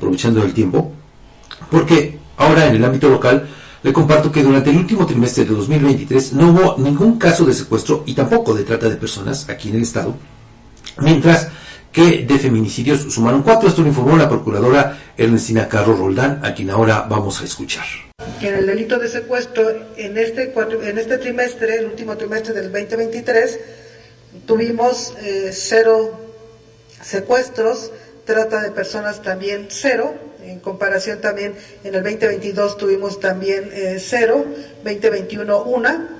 aprovechando el tiempo, porque ahora en el ámbito local le comparto que durante el último trimestre de 2023 no hubo ningún caso de secuestro y tampoco de trata de personas aquí en el estado, mientras que de feminicidios sumaron cuatro. Esto lo informó la procuradora Ernestina Carlos Roldán, a quien ahora vamos a escuchar. En el delito de secuestro, en este, en este trimestre, el último trimestre del 2023, tuvimos eh, cero secuestros, trata de personas también cero, en comparación también en el 2022 tuvimos también eh, cero, 2021 una.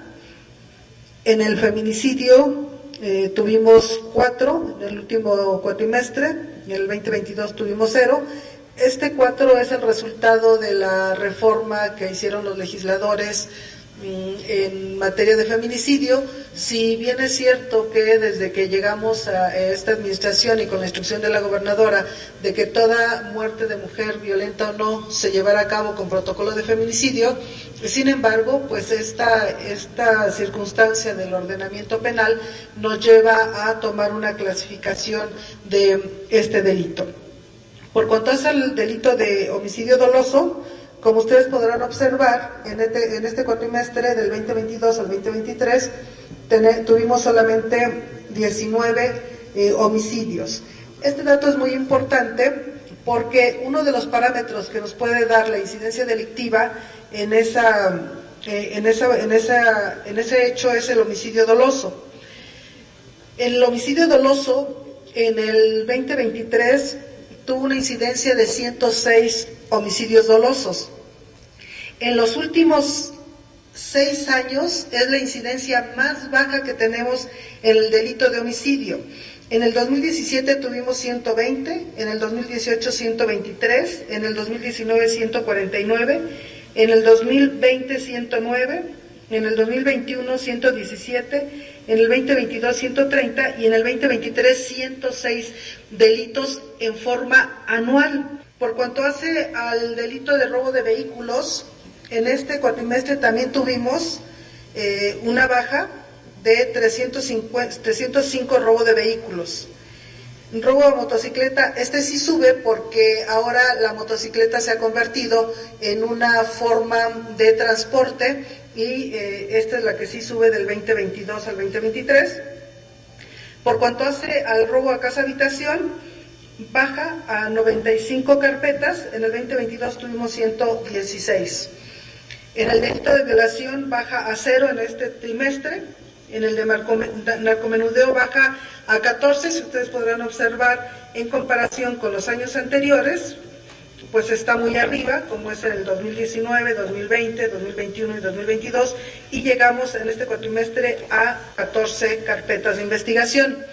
En el feminicidio eh, tuvimos cuatro en el último cuatrimestre, en el 2022 tuvimos cero. Este cuatro es el resultado de la reforma que hicieron los legisladores en materia de feminicidio, si bien es cierto que desde que llegamos a esta administración y con la instrucción de la gobernadora de que toda muerte de mujer violenta o no se llevara a cabo con protocolo de feminicidio, sin embargo, pues esta, esta circunstancia del ordenamiento penal nos lleva a tomar una clasificación de este delito. Por cuanto es el delito de homicidio doloso, como ustedes podrán observar, en este, este cuatrimestre del 2022 al 2023 tuvimos solamente 19 eh, homicidios. Este dato es muy importante porque uno de los parámetros que nos puede dar la incidencia delictiva en, eh, ese hecho es el homicidio doloso. El homicidio doloso en el 2023 tuvo una incidencia de 106 homicidios dolosos. En los últimos seis años es la incidencia más baja que tenemos en el delito de homicidio. En el 2017 tuvimos 120, en el 2018 123, en el 2019 149, en el 2020 109, en el 2021 117, en el 2022 130 y en el 2023 106 delitos en forma anual. Por cuanto hace al delito de robo de vehículos, en este cuatrimestre también tuvimos eh, una baja de 305 robo de vehículos. Robo de motocicleta, este sí sube porque ahora la motocicleta se ha convertido en una forma de transporte y eh, esta es la que sí sube del 2022 al 2023. Por cuanto hace al robo a casa habitación, baja a 95 carpetas, en el 2022 tuvimos 116. En el delito de violación baja a cero en este trimestre, en el de narcomenudeo baja a 14, si ustedes podrán observar en comparación con los años anteriores, pues está muy arriba, como es en el 2019, 2020, 2021 y 2022, y llegamos en este cuatrimestre a 14 carpetas de investigación.